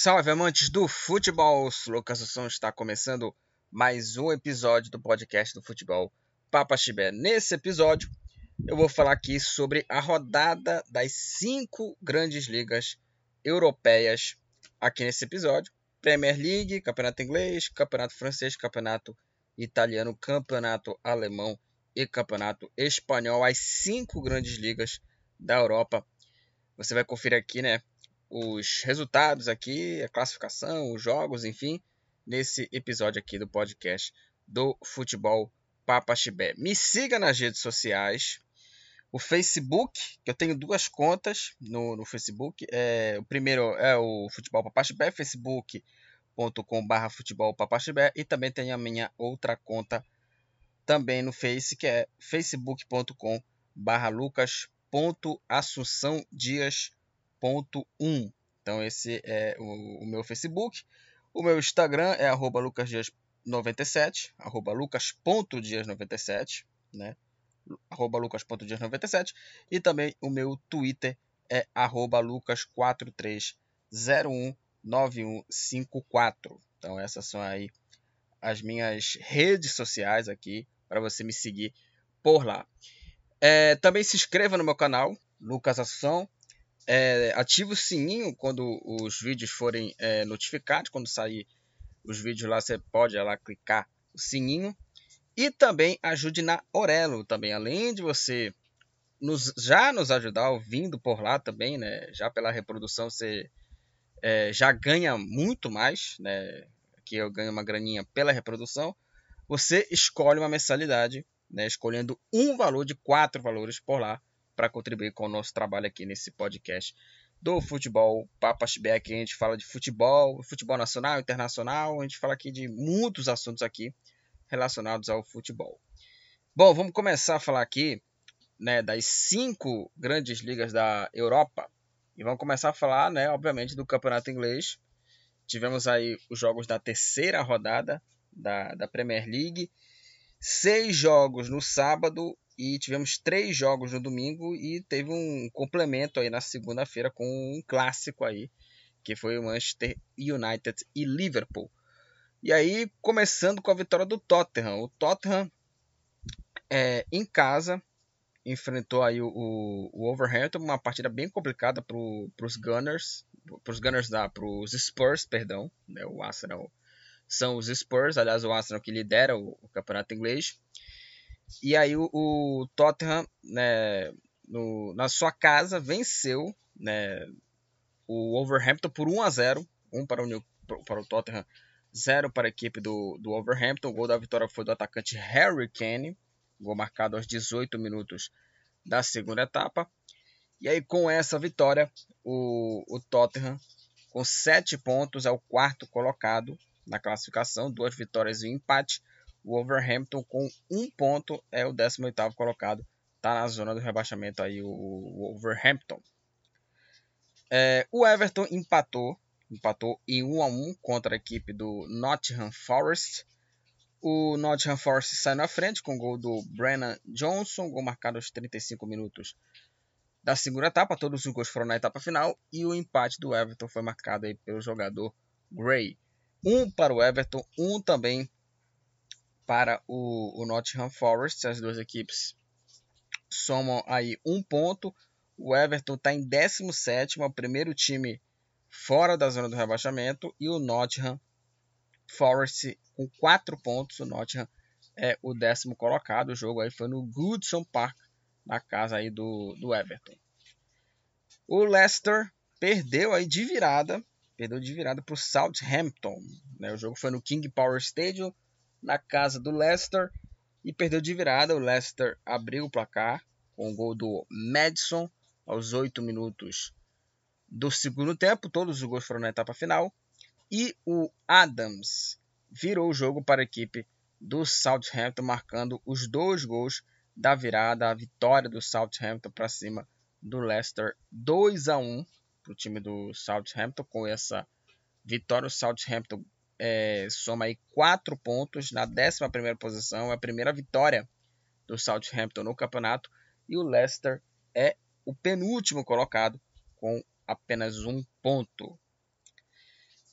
Salve amantes do futebol! Lucas Assunção está começando mais um episódio do podcast do futebol Papa Chibé. Nesse episódio eu vou falar aqui sobre a rodada das cinco grandes ligas europeias aqui nesse episódio. Premier League, Campeonato Inglês, Campeonato Francês, Campeonato Italiano, Campeonato Alemão e Campeonato Espanhol, as cinco grandes ligas da Europa. Você vai conferir aqui, né, os resultados aqui, a classificação, os jogos, enfim, nesse episódio aqui do podcast do Futebol Papa Chibé. Me siga nas redes sociais. O Facebook, que eu tenho duas contas no, no Facebook. É, o primeiro é o Futebol Papa Chibé, facebook.com.br Futebol Papa Chibé. E também tem a minha outra conta também no Face, que é facebook.com.br lucas.assunçãodias.com 1. Então esse é o, o, meu Facebook. O meu Instagram é arroba lucasdias97, arroba lucas.dias97, né? arroba lucas.dias97. E também o meu Twitter é arroba lucas43019154. Então essas são aí as minhas redes sociais aqui para você me seguir por lá. É, também se inscreva no meu canal, Lucas Assunção é, ative o sininho quando os vídeos forem é, notificados. Quando sair os vídeos lá, você pode lá clicar o sininho. E também ajude na Orelo também. Além de você nos, já nos ajudar ouvindo por lá também, né? Já pela reprodução você é, já ganha muito mais, né? Que eu ganho uma graninha pela reprodução. Você escolhe uma mensalidade, né? Escolhendo um valor de quatro valores por lá para contribuir com o nosso trabalho aqui nesse podcast do futebol Papas Beck. A gente fala de futebol, futebol nacional, internacional, a gente fala aqui de muitos assuntos aqui relacionados ao futebol. Bom, vamos começar a falar aqui né, das cinco grandes ligas da Europa e vamos começar a falar, né, obviamente, do campeonato inglês. Tivemos aí os jogos da terceira rodada da, da Premier League, seis jogos no sábado e tivemos três jogos no domingo e teve um complemento aí na segunda-feira com um clássico aí, que foi o Manchester United e Liverpool. E aí, começando com a vitória do Tottenham. O Tottenham, é, em casa, enfrentou aí o, o Wolverhampton, uma partida bem complicada para os Gunners, para os Gunners, para os Spurs, perdão, né, o Arsenal são os Spurs, aliás, o Arsenal que lidera o, o campeonato inglês. E aí o, o Tottenham, né, no, na sua casa, venceu né, o Wolverhampton por 1 a 0 1 para o, para o Tottenham, 0 para a equipe do, do Wolverhampton. O gol da vitória foi do atacante Harry Kane, gol marcado aos 18 minutos da segunda etapa. E aí, com essa vitória, o, o Tottenham, com 7 pontos, é o quarto colocado na classificação, duas vitórias e um empate. O Wolverhampton com um ponto é o 18º colocado. Está na zona do rebaixamento aí o Wolverhampton. É, o Everton empatou, empatou em 1 a 1 contra a equipe do Nottingham Forest. O Nottingham Forest sai na frente com o gol do Brennan Johnson, gol marcado aos 35 minutos da segunda etapa. Todos os gols foram na etapa final e o empate do Everton foi marcado aí pelo jogador Gray. Um para o Everton, um também para o, o Nottingham Forest. As duas equipes somam aí um ponto. O Everton está em 17, é o primeiro time fora da zona do rebaixamento. E o Nottingham Forest com 4 pontos. O Nottingham é o décimo colocado. O jogo aí foi no Goodson Park, na casa aí do, do Everton. O Leicester perdeu aí de virada. Perdeu de virada para o Southampton. Né? O jogo foi no King Power Stadium na casa do Leicester e perdeu de virada. O Leicester abriu o placar com o gol do Madison aos 8 minutos do segundo tempo. Todos os gols foram na etapa final. E o Adams virou o jogo para a equipe do Southampton, marcando os dois gols da virada, a vitória do Southampton para cima do Leicester 2 a 1 para o time do Southampton. Com essa vitória, o Southampton é, soma aí 4 pontos na 11 posição, é a primeira vitória do Southampton no campeonato, e o Leicester é o penúltimo colocado com apenas um ponto.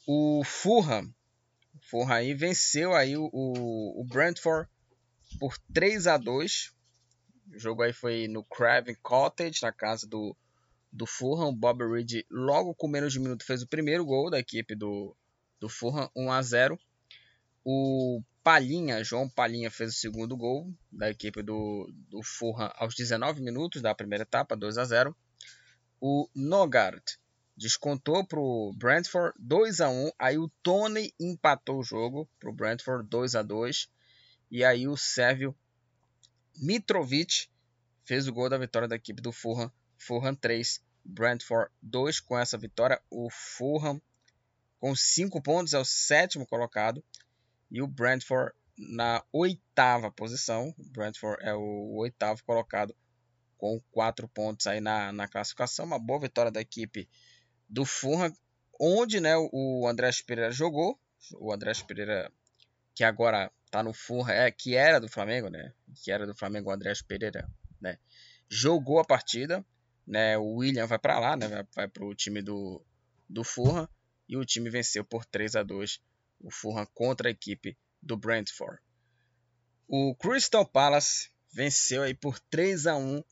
o Fulham, Fulham aí venceu aí o, o, o Brentford por 3 a 2 o jogo aí foi no Craven Cottage, na casa do, do Fulham. Bob Reed, logo com menos de um minuto, fez o primeiro gol da equipe do, do Fulham, 1 a 0 O Palhinha, João Palhinha, fez o segundo gol da equipe do, do Fulham aos 19 minutos da primeira etapa, 2 a 0 O Nogard descontou para o Brentford 2 a 1 Aí o Tony empatou o jogo para o Brentford 2 a 2 E aí o Sérvio Mitrovic fez o gol da vitória da equipe do Fulham. Fulham 3, Brentford 2. Com essa vitória, o Fulham com 5 pontos é o sétimo colocado. E o Brentford na oitava posição. O Brentford é o oitavo colocado com 4 pontos aí na, na classificação. Uma boa vitória da equipe do Fulham, onde né, o André Pereira jogou. O André Pereira, que agora tá no Fulham, é, que era do Flamengo, né? Que era do Flamengo, o Pereira, né? Jogou a partida, né? O William vai para lá, né? Vai, vai para o time do, do Fulham e o time venceu por 3 a 2 o Fulham contra a equipe do Brentford. O Crystal Palace venceu aí por 3 a 1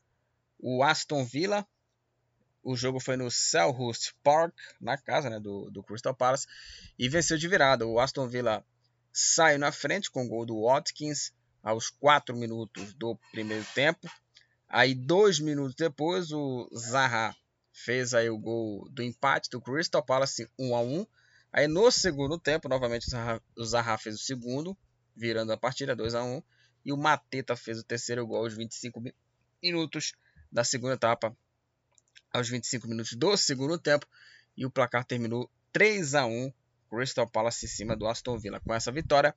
o Aston Villa. O jogo foi no Selhurst Park, na casa né, do, do Crystal Palace, e venceu de virada. O Aston Villa sai na frente com o gol do Watkins aos 4 minutos do primeiro tempo. Aí, dois minutos depois, o Zaha fez aí o gol do empate do Crystal Palace 1 a 1. Aí, no segundo tempo, novamente o Zaha, fez o segundo, virando a partida 2 a 1. E o Mateta fez o terceiro gol aos 25 minutos da segunda etapa, aos 25 minutos do segundo tempo. E o placar terminou 3 a 1 Crystal Palace em cima do Aston Villa. Com essa vitória,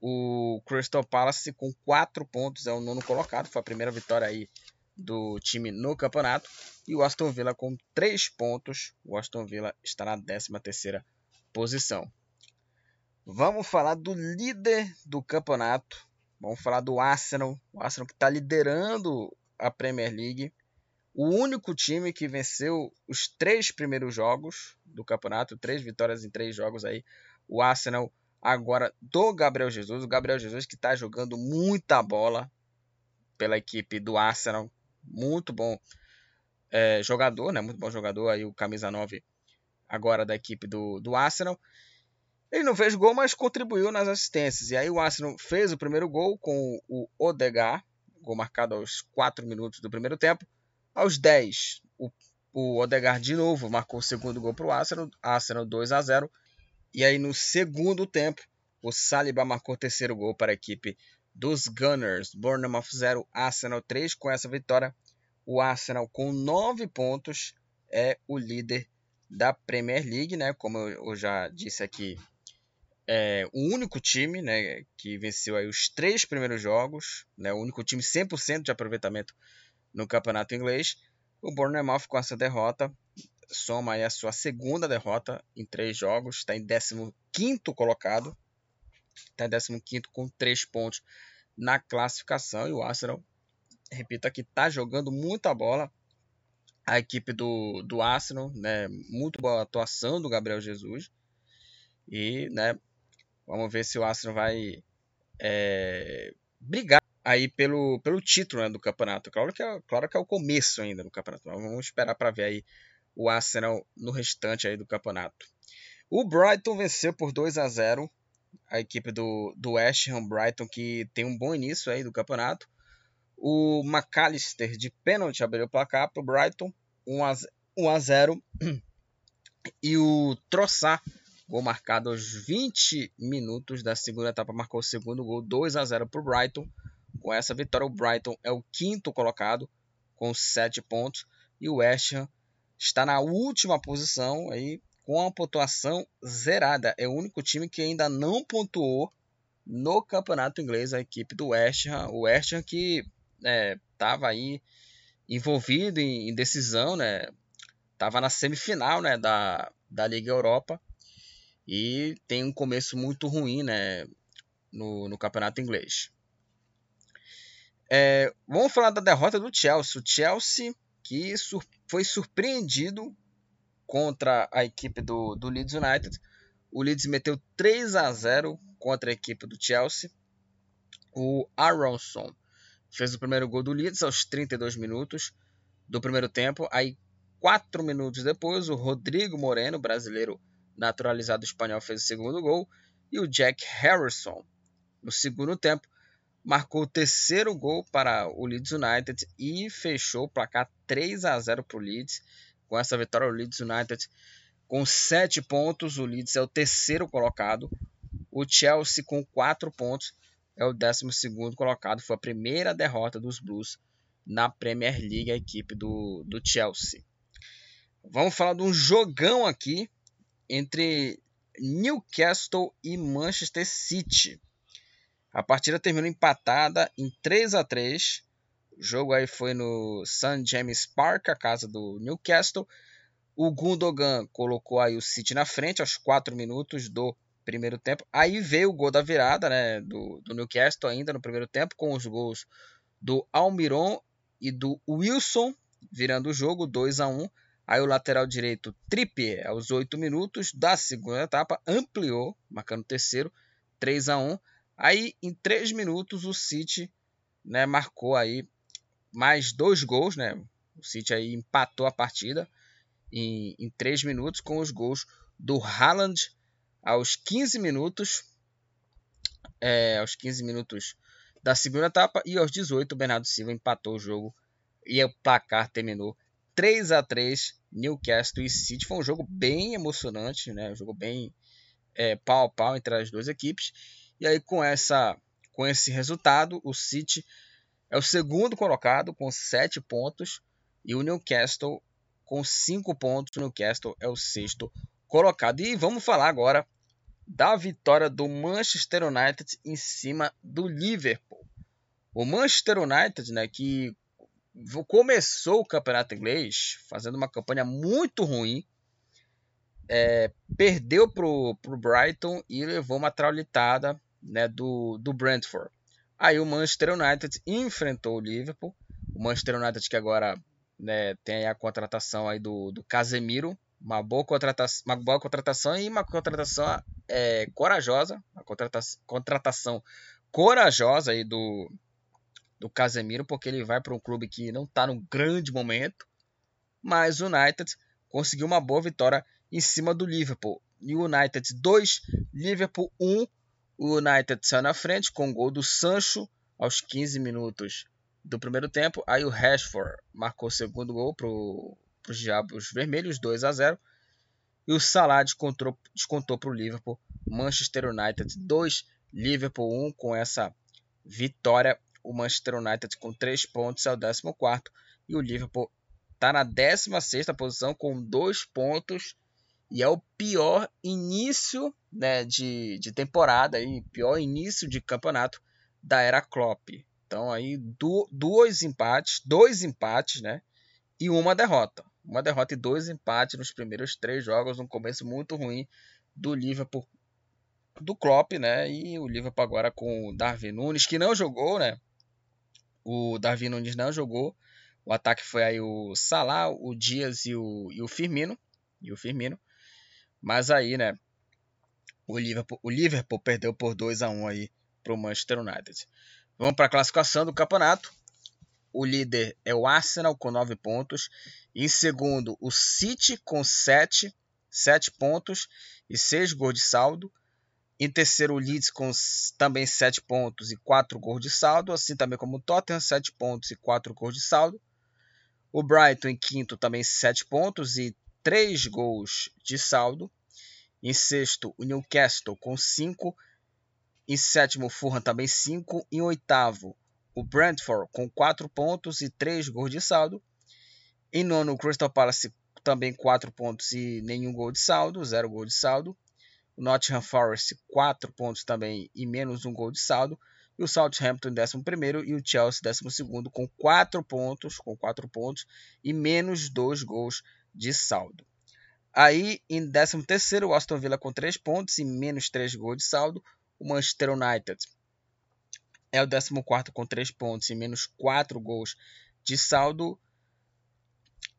o Crystal Palace com 4 pontos é o nono colocado. Foi a primeira vitória aí do time no campeonato. E o Aston Villa com 3 pontos. O Aston Villa está na 13ª posição. Vamos falar do líder do campeonato. Vamos falar do Arsenal. O Arsenal que está liderando a Premier League o único time que venceu os três primeiros jogos do campeonato, três vitórias em três jogos aí. O Arsenal agora do Gabriel Jesus, o Gabriel Jesus que está jogando muita bola pela equipe do Arsenal, muito bom é, jogador, né? Muito bom jogador aí o camisa 9 agora da equipe do, do Arsenal. Ele não fez gol, mas contribuiu nas assistências. E aí o Arsenal fez o primeiro gol com o Odegaard, gol marcado aos 4 minutos do primeiro tempo. Aos 10, o, o Odegaard de novo marcou o segundo gol para o Arsenal, Arsenal 2 a 0. E aí no segundo tempo, o Saliba marcou o terceiro gol para a equipe dos Gunners. Bournemouth 0, Arsenal 3. Com essa vitória, o Arsenal com 9 pontos é o líder da Premier League, né? Como eu já disse aqui, é o único time, né, que venceu aí os três primeiros jogos, né? O único time 100% de aproveitamento no campeonato inglês. O Bournemouth com essa derrota soma aí a sua segunda derrota em três jogos, está em 15 colocado, está em 15 com três pontos na classificação e o Arsenal, repito aqui, está jogando muita bola. A equipe do, do Arsenal, né, muito boa atuação do Gabriel Jesus e, né, vamos ver se o Arsenal vai é, brigar aí pelo, pelo título né, do campeonato. Claro que, é, claro que é o começo ainda do campeonato, mas vamos esperar para ver aí o Arsenal no restante aí do campeonato. O Brighton venceu por 2 a 0 a equipe do, do West Ham Brighton, que tem um bom início aí do campeonato. O McAllister de pênalti abriu o placar para o Brighton, 1 a, 1 a 0 E o Troçar, gol marcado aos 20 minutos da segunda etapa, marcou o segundo gol, 2 a 0 para o Brighton. Com essa vitória, o Brighton é o quinto colocado com 7 pontos e o West Ham está na última posição aí com a pontuação zerada. É o único time que ainda não pontuou no campeonato inglês, a equipe do West Ham. O West Ham que estava é, aí envolvido em, em, decisão, né? Tava na semifinal, né, da, da Liga Europa e tem um começo muito ruim, né, no, no campeonato inglês. É, vamos falar da derrota do Chelsea. O Chelsea que sur foi surpreendido contra a equipe do, do Leeds United. O Leeds meteu 3 a 0 contra a equipe do Chelsea. O Aronson fez o primeiro gol do Leeds aos 32 minutos do primeiro tempo. Aí, quatro minutos depois, o Rodrigo Moreno, brasileiro naturalizado espanhol, fez o segundo gol. E o Jack Harrison, no segundo tempo, marcou o terceiro gol para o Leeds United e fechou o placar 3 a 0 para o Leeds. Com essa vitória, o Leeds United com 7 pontos, o Leeds é o terceiro colocado. O Chelsea com 4 pontos é o 12 colocado. Foi a primeira derrota dos Blues na Premier League, a equipe do, do Chelsea. Vamos falar de um jogão aqui entre Newcastle e Manchester City. A partida terminou empatada em 3 a 3 O jogo aí foi no St. James Park, a casa do Newcastle. O Gundogan colocou aí o City na frente aos 4 minutos do primeiro tempo. Aí veio o gol da virada né, do, do Newcastle ainda no primeiro tempo, com os gols do Almiron e do Wilson, virando o jogo 2 a 1 Aí o lateral direito Trippier, aos 8 minutos da segunda etapa, ampliou, marcando o terceiro, 3 a 1 Aí em 3 minutos o City né, marcou aí mais dois gols, né? O City aí empatou a partida em, em 3 minutos com os gols do Haaland aos 15 minutos, é, aos 15 minutos da segunda etapa e aos 18 o Bernardo Silva empatou o jogo e o placar terminou 3 a 3 Newcastle e City. Foi um jogo bem emocionante, né? Um jogo bem é, pau a pau entre as duas equipes. E aí com essa com esse resultado, o City é o segundo colocado com 7 pontos e o Newcastle com 5 pontos. O Newcastle é o sexto colocado. E vamos falar agora da vitória do Manchester United em cima do Liverpool. O Manchester United, né, que começou o campeonato inglês fazendo uma campanha muito ruim, é, perdeu para o Brighton e levou uma traulitada né, do, do Brentford. Aí o Manchester United enfrentou o Liverpool. O Manchester United que agora né, tem a contratação aí do, do Casemiro, uma boa contratação, uma boa contratação e uma contratação é, corajosa, uma contratação, contratação corajosa aí do, do Casemiro, porque ele vai para um clube que não está num grande momento, mas o United conseguiu uma boa vitória em cima do Liverpool. E o United 2, Liverpool 1. O United saiu na frente com o gol do Sancho aos 15 minutos do primeiro tempo. Aí o Rashford marcou o segundo gol para os Diabos Vermelhos, 2 a 0. E o Salah descontou, descontou para o Liverpool. Manchester United 2, Liverpool 1 com essa vitória o Manchester United com 3 pontos é o 14 e o Liverpool está na 16 posição com 2 pontos e é o pior início né, de, de temporada, aí, pior início de campeonato da era Klopp. Então aí do, dois empates, dois empates, né, e uma derrota. Uma derrota e dois empates nos primeiros três jogos, um começo muito ruim do Liverpool do Klopp, né? E o Liverpool agora com o Darwin Nunes, que não jogou, né? O Darwin Nunes não jogou. O ataque foi aí o Salah, o Dias e o, e o Firmino. E o Firmino. Mas aí, né? O Liverpool, o Liverpool perdeu por 2 a 1 aí para o Manchester United. Vamos para a classificação do campeonato. O líder é o Arsenal com 9 pontos. Em segundo, o City com 7, 7 pontos e 6 gols de saldo. Em terceiro, o Leeds com também 7 pontos e 4 gols de saldo, assim também como o Tottenham, 7 pontos e 4 gols de saldo. O Brighton em quinto também 7 pontos e 3 gols de saldo. Em sexto, o Newcastle com 5. Em sétimo, o Fulham também 5. Em oitavo, o Brentford com 4 pontos e 3 gols de saldo. Em nono, o Crystal Palace também 4 pontos e nenhum gol de saldo, 0 gol de saldo. O Nottingham Forest, 4 pontos também e menos um gol de saldo. E o Southampton em 11 e o Chelsea 12 com 4 pontos, com 4 pontos e menos 2 gols de saldo. Aí em 13 o Aston Villa com 3 pontos e menos 3 gols de saldo. O Manchester United é o 14 com 3 pontos e menos 4 gols de saldo.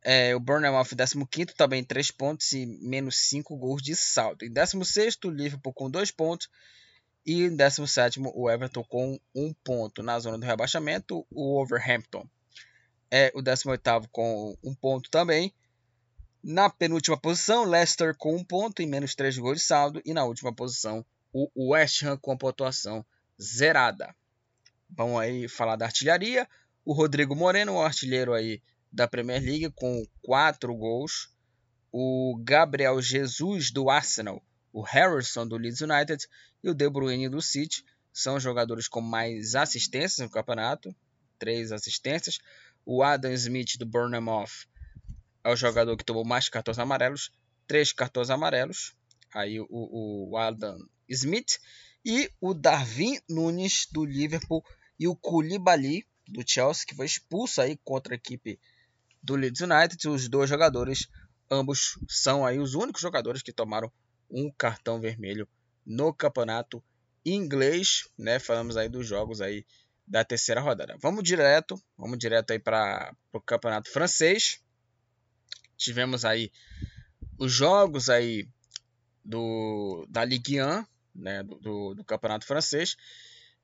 É, o Bournemouth 15 também 3 pontos e menos 5 gols de saldo. Em 16 o Liverpool com 2 pontos. E em 17 o Everton com 1 ponto. Na zona do rebaixamento, o Overhampton é o 18 com 1 ponto também. Na penúltima posição, Leicester com 1 ponto e menos 3 gols de saldo. E na última posição, o West Ham com a pontuação zerada. Vamos aí falar da artilharia. O Rodrigo Moreno, o artilheiro aí da Premier League, com 4 gols. O Gabriel Jesus, do Arsenal. O Harrison, do Leeds United. E o De Bruyne, do City. São jogadores com mais assistências no campeonato. Três assistências. O Adam Smith, do Bournemouth, é o jogador que tomou mais cartões amarelos. Três cartões amarelos. Aí o, o Adam Smith. E o Darwin Nunes, do Liverpool. E o Koulibaly, do Chelsea, que foi expulso aí contra a equipe do Leeds United. Os dois jogadores, ambos são aí os únicos jogadores que tomaram um cartão vermelho no campeonato inglês, né? Falamos aí dos jogos aí da terceira rodada. Vamos direto, vamos direto aí para o campeonato francês. Tivemos aí os jogos aí do da Ligue 1, né, do, do, do campeonato francês.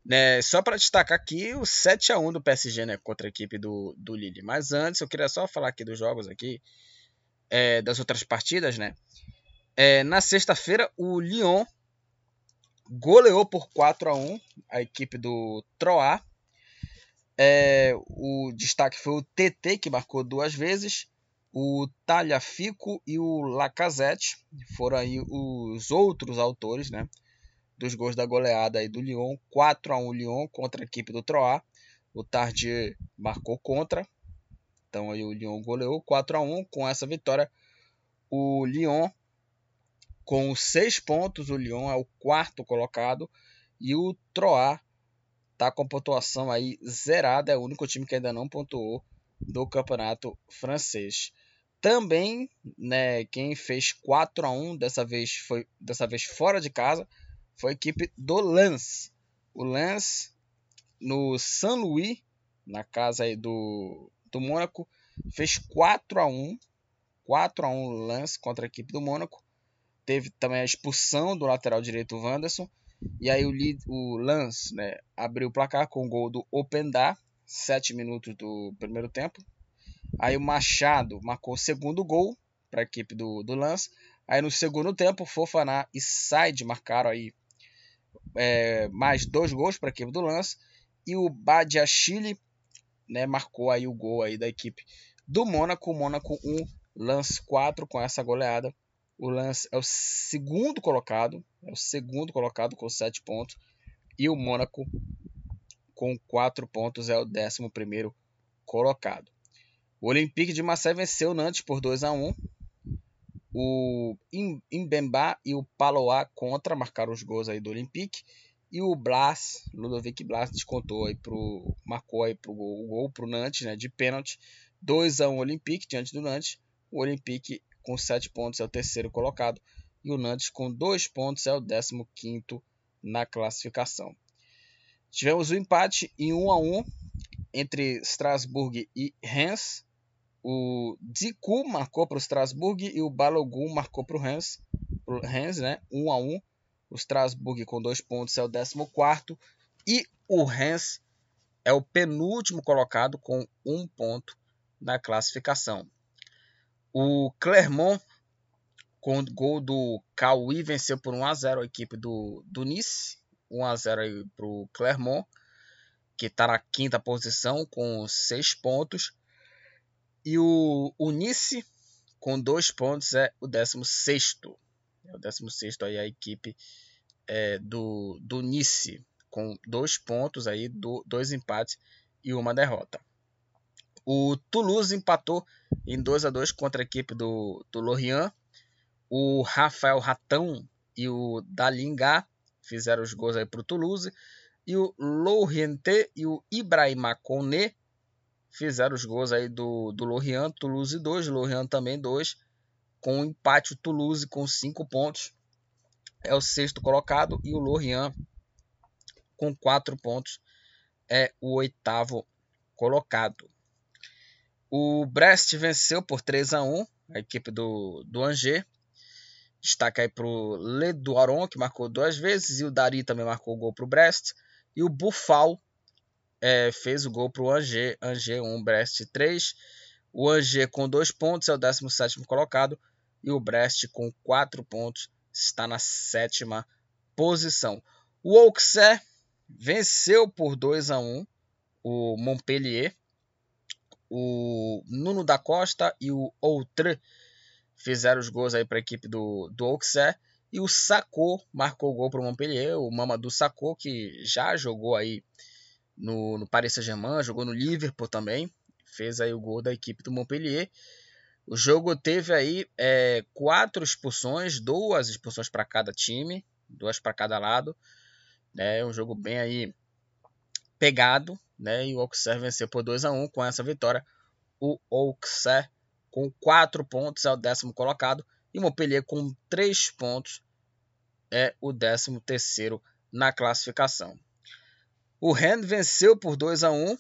Né, só para destacar aqui o 7 a 1 do PSG né, contra a equipe do, do Lille. Mas antes eu queria só falar aqui dos jogos aqui, é, das outras partidas. Né? É, na sexta-feira o Lyon goleou por 4 a 1 a equipe do Troyes. É, o destaque foi o TT que marcou duas vezes. O Talhafico e o Lacazette foram aí os outros autores, né? dos gols da goleada aí do Lyon, 4 a 1 Lyon contra a equipe do Troyes. O Tardier marcou contra. Então aí o Lyon goleou 4 a 1 com essa vitória. O Lyon com 6 pontos, o Lyon é o quarto colocado e o Troyes tá com pontuação aí zerada, é o único time que ainda não pontuou do campeonato francês. Também, né, quem fez 4 a 1 dessa vez foi dessa vez fora de casa, foi a equipe do Lens. O Lens no San Luís, na casa aí do, do Mônaco, fez 4 a 1 4 a 1 Lens contra a equipe do Mônaco. Teve também a expulsão do lateral direito Wanderson. E aí o, o Lens né, abriu o placar com o gol do Openda, 7 minutos do primeiro tempo. Aí o Machado marcou o segundo gol para a equipe do, do Lens. Aí no segundo tempo, Fofaná e Said marcaram aí é, mais dois gols para a equipe do Lance. E o Badiachile né, marcou aí o gol aí da equipe do Mônaco. Mônaco 1, Lance 4 com essa goleada. O Lance é o segundo colocado, é o segundo colocado com 7 pontos. E o Mônaco com 4 pontos é o 11 primeiro colocado. O Olympique de Marseille venceu o Nantes por 2 a 1 o Imbemba e o Paloá contra marcaram os gols aí do Olympique. E o Blas, Ludovic Blas, descontou aí pro, marcou aí pro gol, o gol pro Nantes, né, de pênalti. 2 a 1 Olympique diante do Nantes. O Olympique com 7 pontos é o terceiro colocado e o Nantes com 2 pontos é o 15 na classificação. Tivemos o um empate em 1 a 1 entre Strasbourg e Reims. O Diku marcou para o Strasbourg e o Balogun marcou para o Rennes, Rennes, né? 1 um a 1. O Strasbourg com dois pontos é o 14 e o Rennes é o penúltimo colocado com um ponto na classificação. O Clermont com gol do Cauí venceu por 1 a 0 a equipe do, do Nice, 1 a 0 para o Clermont, que está na quinta posição com seis pontos. E o, o Nice, com dois pontos, é o 16. É o 16 aí a equipe é, do, do Nice, com dois pontos aí, do, dois empates e uma derrota. O Toulouse empatou em 2 a 2 contra a equipe do, do Lorient. O Rafael Ratão e o Dalinga fizeram os gols aí para o Toulouse. E o Lorient e o Ibrahima Kone fizeram os gols aí do, do Lorient, Toulouse 2, Lorient também 2, com um empate o Toulouse com 5 pontos, é o sexto colocado, e o Lorient com 4 pontos é o oitavo colocado. O Brest venceu por 3 a 1 a equipe do, do Angers. Destaca aí para o Ledoiron, que marcou duas vezes, e o Dari também marcou o gol para o Brest. E o Buffal é, fez o gol para o Angers, Angers 1, Brest 3. O Angers com dois pontos é o 17 colocado e o Brest com quatro pontos está na sétima posição. O Auxerre venceu por 2 a 1 o Montpellier. O Nuno da Costa e o Outre fizeram os gols aí para a equipe do, do Auxerre. E o Sacco marcou o gol para o Montpellier. O Mamadou Sacco, que já jogou aí no, no Paris Saint-Germain, jogou no Liverpool também. Fez aí o gol da equipe do Montpellier. O jogo teve aí é, quatro expulsões, duas expulsões para cada time, duas para cada lado. É né? um jogo bem aí pegado, né? E o Auxerre venceu por 2 a 1 com essa vitória. O Auxerre com 4 pontos é o décimo colocado e o Montpellier com 3 pontos é o décimo terceiro na classificação. O Rennes venceu por 2 a 1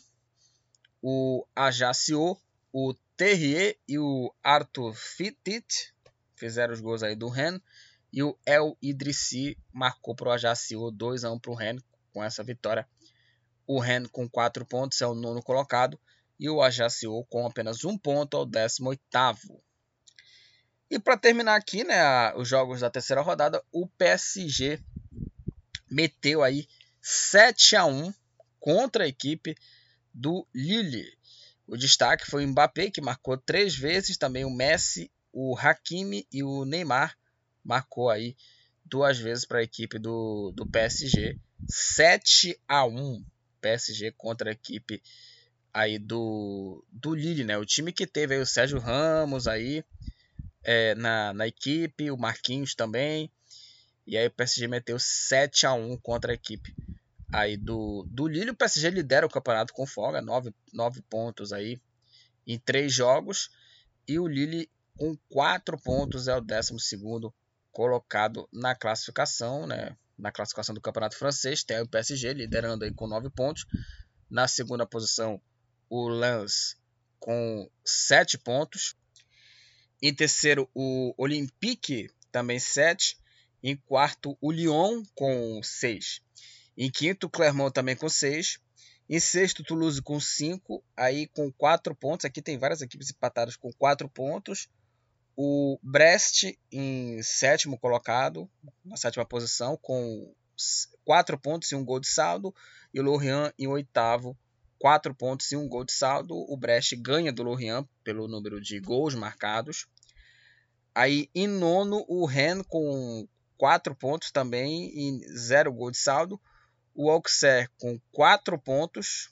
o Ajaccio, o Terrier e o Arthur Fittit. Fizeram os gols aí do Rennes e o El Idrissi marcou para o Ajaccio 2 a 1 para o Rennes com essa vitória. O Rennes com 4 pontos é o nono colocado e o Ajaccio com apenas um ponto ao 18 E para terminar aqui, né, os jogos da terceira rodada, o PSG meteu aí 7 a 1 contra a equipe do Lille. O destaque foi o Mbappé, que marcou três vezes, também o Messi, o Hakimi e o Neymar marcou aí duas vezes para a equipe do, do PSG. 7 a 1 PSG contra a equipe aí do, do Lille, né? O time que teve o Sérgio Ramos aí é, na, na equipe, o Marquinhos também. E aí o PSG meteu 7 a 1 contra a equipe aí do, do Lille. O PSG lidera o campeonato com folga, 9, 9 pontos aí em 3 jogos. E o Lille com 4 pontos é o 12 colocado na classificação, né? Na classificação do campeonato francês, tem o PSG liderando aí com 9 pontos. Na segunda posição, o Lens com 7 pontos. Em terceiro, o Olympique, também 7. Em quarto, o Lyon com 6. Em quinto, o Clermont também com 6. Em sexto, Toulouse com 5. Aí com 4 pontos. Aqui tem várias equipes empatadas com 4 pontos. O Brest em sétimo colocado, na sétima posição, com 4 pontos e um gol de saldo. E o Lorient em oitavo, 4 pontos e um gol de saldo. O Brest ganha do Lorient pelo número de gols marcados. Aí em nono, o Rennes com 4 pontos também e 0 gol de saldo. O Auxerre com 4 pontos,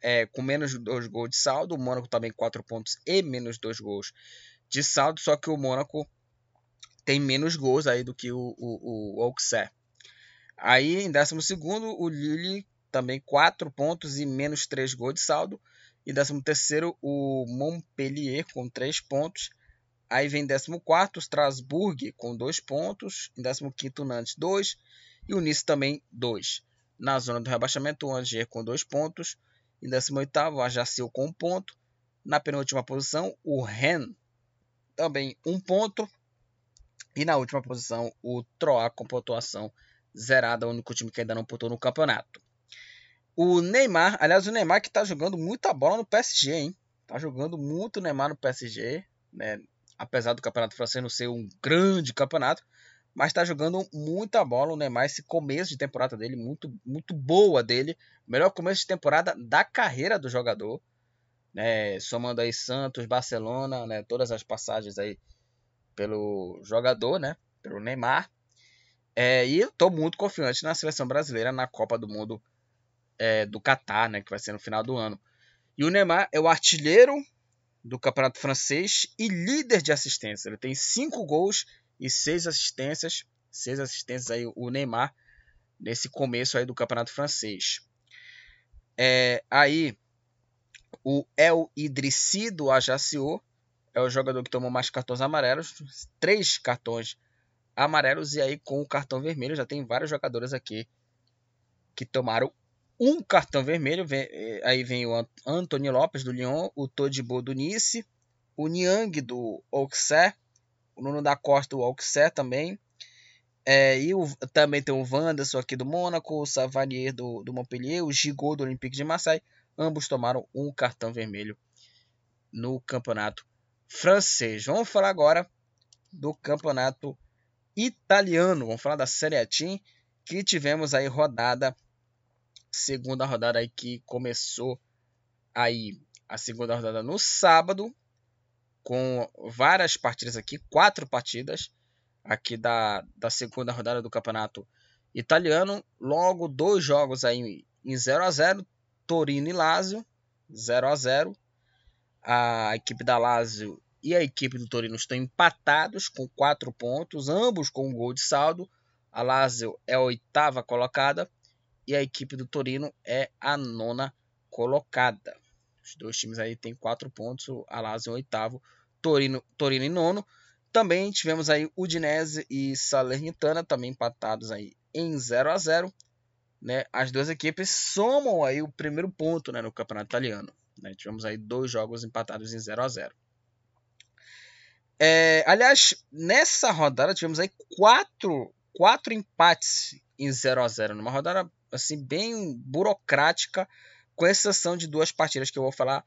é, com menos 2 gols de saldo. O Mônaco também 4 pontos e menos 2 gols de saldo. Só que o Mônaco tem menos gols aí do que o, o, o Auxerre. Aí em 12 o Lille também 4 pontos e menos 3 gols de saldo. E 13 o Montpellier com 3 pontos. Aí vem 14 o Strasbourg com 2 pontos. Em 15 o Nantes 2 e o Nice também 2. Na zona do rebaixamento, o Angers com 2 pontos. Em 18º, o Ajaccio com 1 um ponto. Na penúltima posição, o Rennes também 1 um ponto. E na última posição, o Troyes com pontuação zerada, o único time que ainda não pontuou no campeonato. O Neymar, aliás, o Neymar que está jogando muita bola no PSG, hein? Tá jogando muito Neymar no PSG, né? Apesar do campeonato francês não ser um grande campeonato, mas está jogando muita bola o Neymar esse começo de temporada dele muito muito boa dele melhor começo de temporada da carreira do jogador né somando aí Santos Barcelona né todas as passagens aí pelo jogador né pelo Neymar é, e eu estou muito confiante na seleção brasileira na Copa do Mundo é, do Catar né que vai ser no final do ano. E o Neymar é o artilheiro do campeonato francês e líder de assistência ele tem cinco gols e seis assistências, seis assistências aí o Neymar nesse começo aí do campeonato francês. É, aí o El Idrissi do Ajaccio é o jogador que tomou mais cartões amarelos, três cartões amarelos e aí com o cartão vermelho já tem vários jogadores aqui que tomaram um cartão vermelho. Vem, eh, aí vem o Anthony Lopes do Lyon, o Todibo do Nice, o Niang do Auxerre, o Nuno da Costa do Auxerre também. É, e o, também tem o Wanderson aqui do Mônaco, o Savanier do, do Montpellier, o Gigot do Olympique de Marseille. Ambos tomaram um cartão vermelho no campeonato francês. Vamos falar agora do campeonato italiano. Vamos falar da Série A que tivemos aí rodada, segunda rodada aí que começou aí a segunda rodada no sábado, com várias partidas aqui, quatro partidas aqui da, da segunda rodada do campeonato italiano. Logo, dois jogos aí em 0 a 0 Torino e Lazio, 0 a 0 A equipe da Lazio e a equipe do Torino estão empatados com 4 pontos, ambos com um gol de saldo. A Lazio é a oitava colocada e a equipe do Torino é a nona colocada. Os dois times aí têm 4 pontos, a Lazio é oitavo, Torino, Torino em nono. Também tivemos aí Udinese e Salernitana também empatados aí em 0 a 0 né, as duas equipes somam aí o primeiro ponto né, no campeonato italiano. Né? Tivemos aí dois jogos empatados em 0 a 0 é, Aliás, nessa rodada tivemos aí quatro, quatro empates em 0 a 0 numa rodada assim bem burocrática, com exceção de duas partidas que eu vou falar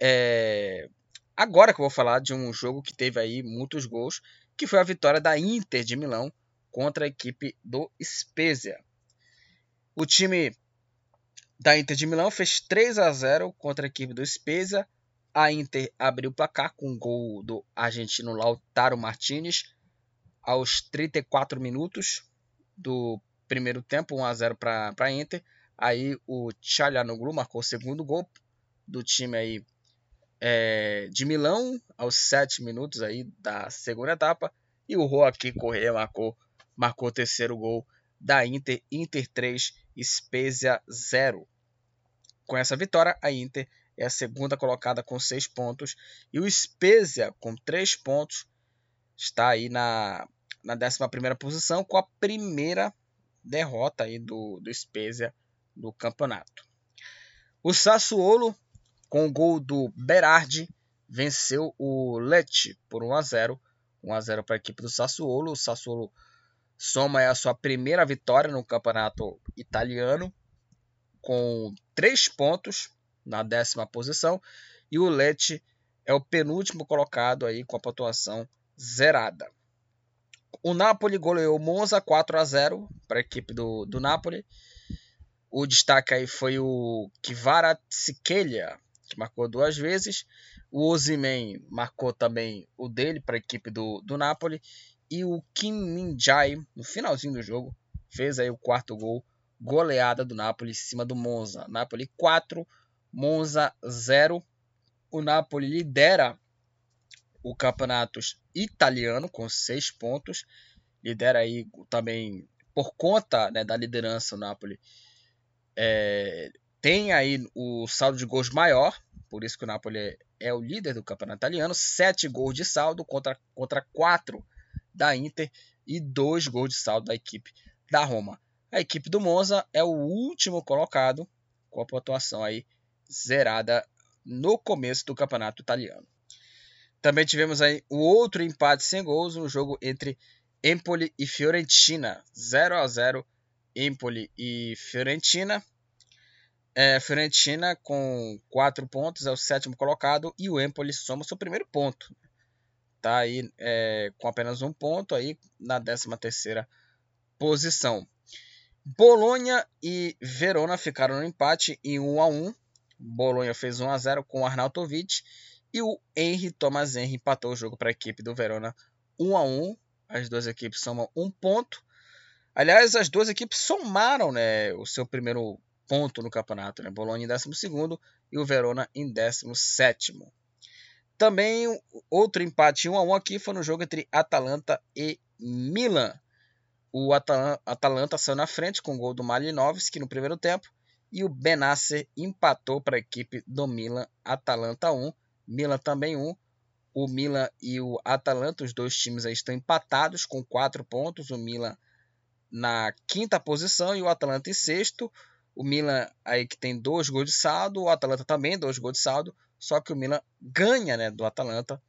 é, agora que eu vou falar de um jogo que teve aí muitos gols, que foi a vitória da Inter de Milão contra a equipe do Spezia. O time da Inter de Milão fez 3 a 0 contra a equipe do Spezia. A Inter abriu o placar com um gol do argentino Lautaro Martinez aos 34 minutos do primeiro tempo, 1 a 0 para a Inter. Aí o Tchalhanoglu marcou o segundo gol do time aí é, de Milão aos 7 minutos aí da segunda etapa e o Joaquim Correa marcou marcou o terceiro gol da Inter, Inter 3, Spezia 0. Com essa vitória, a Inter é a segunda colocada com 6 pontos e o Spezia com 3 pontos está aí na, na 11 posição com a primeira derrota aí do, do Spezia no campeonato. O Sassuolo, com o gol do Berardi, venceu o Lecce por 1 a 0. 1 a 0 para a equipe do Sassuolo. O Sassuolo soma a sua primeira vitória no campeonato italiano, com três pontos na décima posição, e o Lecce é o penúltimo colocado aí com a pontuação zerada. O Napoli goleou Monza 4 a 0 para a equipe do, do Napoli. O destaque aí foi o Kvaratskhelia, que marcou duas vezes. O Ozyman marcou também o dele para a equipe do, do Napoli. E o Kim Min-jae, no finalzinho do jogo, fez aí o quarto gol, goleada do Napoli em cima do Monza. Napoli 4, Monza 0. O Napoli lidera o campeonato italiano com 6 pontos. Lidera aí também por conta né, da liderança o Napoli. É, tem aí o saldo de gols maior, por isso que o Napoli é, é o líder do campeonato italiano. 7 gols de saldo contra, contra 4 da Inter e dois gols de saldo da equipe da Roma. A equipe do Monza é o último colocado com a pontuação aí zerada no começo do campeonato italiano. Também tivemos aí o outro empate sem gols no jogo entre Empoli e Fiorentina, 0 a 0 Empoli e Fiorentina. É, Fiorentina com 4 pontos é o sétimo colocado e o Empoli soma seu primeiro ponto está aí é, com apenas um ponto aí na 13 terceira posição. Bolonha e Verona ficaram no empate em 1 a 1. Bolonha fez 1 a 0 com Arnautovic e o Henry Thomas Henry empatou o jogo para a equipe do Verona 1 a 1. As duas equipes somam um ponto. Aliás, as duas equipes somaram né, o seu primeiro ponto no campeonato. Né? Bolonha em 12 e o Verona em 17. Também outro empate 1 a 1 aqui foi no jogo entre Atalanta e Milan. O Atalanta saiu na frente com o gol do Malinovski no primeiro tempo e o Benasser empatou para a equipe do Milan. Atalanta 1, Milan também 1. O Milan e o Atalanta, os dois times estão empatados com 4 pontos. O Milan na quinta posição e o Atalanta em sexto. O Milan aí que tem dois gols de saldo, o Atalanta também dois gols de saldo, só que o Milan ganha né, do Atalanta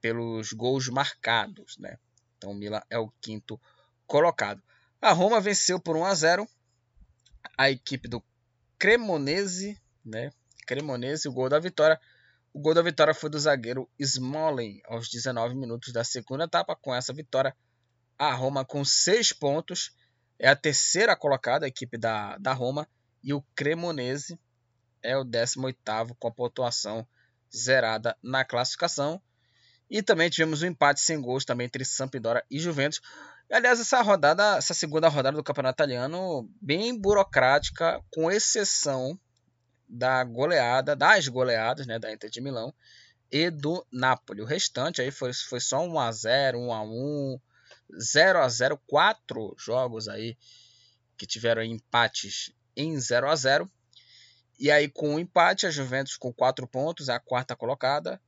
pelos gols marcados. Né? Então o Milan é o quinto colocado. A Roma venceu por 1 a 0 a equipe do Cremonese, né? Cremonese, o gol da vitória. O gol da vitória foi do zagueiro Smalling aos 19 minutos da segunda etapa. Com essa vitória, a Roma com 6 pontos é a terceira colocada, a equipe da, da Roma, e o Cremonese é o 18º com a pontuação zerada na classificação. E também tivemos um empate sem gols também entre Sampdoria e Juventus. Aliás, essa rodada, essa segunda rodada do Campeonato Italiano, bem burocrática, com exceção da goleada, das goleadas, né, da Inter de Milão e do Napoli. O restante aí foi, foi só 1 a 0, 1 a 1, 0 a 0, quatro jogos aí que tiveram empates em 0 a 0. E aí com o empate a Juventus com 4 pontos é a quarta colocada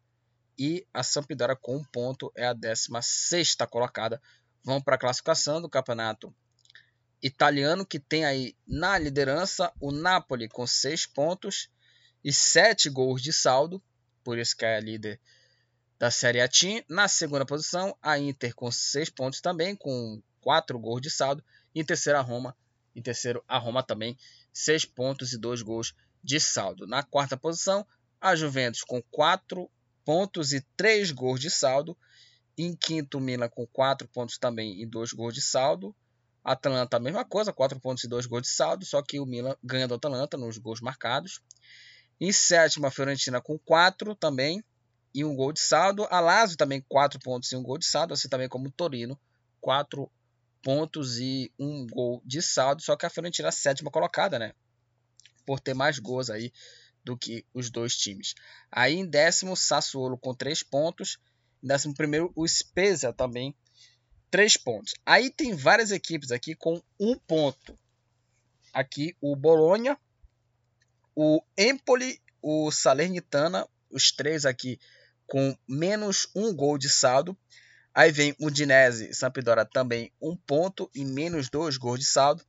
e a Sampdoria com um ponto é a 16 sexta colocada. Vão para a classificação do campeonato italiano que tem aí na liderança o Napoli com 6 pontos e 7 gols de saldo, por isso que é a líder da Série A Team. Na segunda posição, a Inter com 6 pontos também, com 4 gols de saldo. Em terceiro, a Roma. Em terceiro, a Roma também, 6 pontos e 2 gols de saldo. Na quarta posição, a Juventus com 4 pontos e 3 gols de saldo. Em quinto, Milan com 4 pontos também e 2 gols de saldo. Atalanta a mesma coisa, 4 pontos e 2 gols de saldo, só que o Milan ganha do Atalanta nos gols marcados. Em sétima, a Fiorentina com 4 também e um gol de saldo. A Lazio também 4 pontos e um gol de saldo, assim também como o Torino, 4 pontos e um gol de saldo, só que a Fiorentina é a sétima colocada, né? Por ter mais gols aí do que os dois times. Aí em décimo, Sassuolo com 3 pontos. Em décimo primeiro, o Spezia também três pontos. Aí tem várias equipes aqui com um ponto. Aqui o Bolonha, o Empoli, o Salernitana, os três aqui com menos um gol de saldo. Aí vem o Dinese Sampdoria também um ponto e menos dois gols de saldo.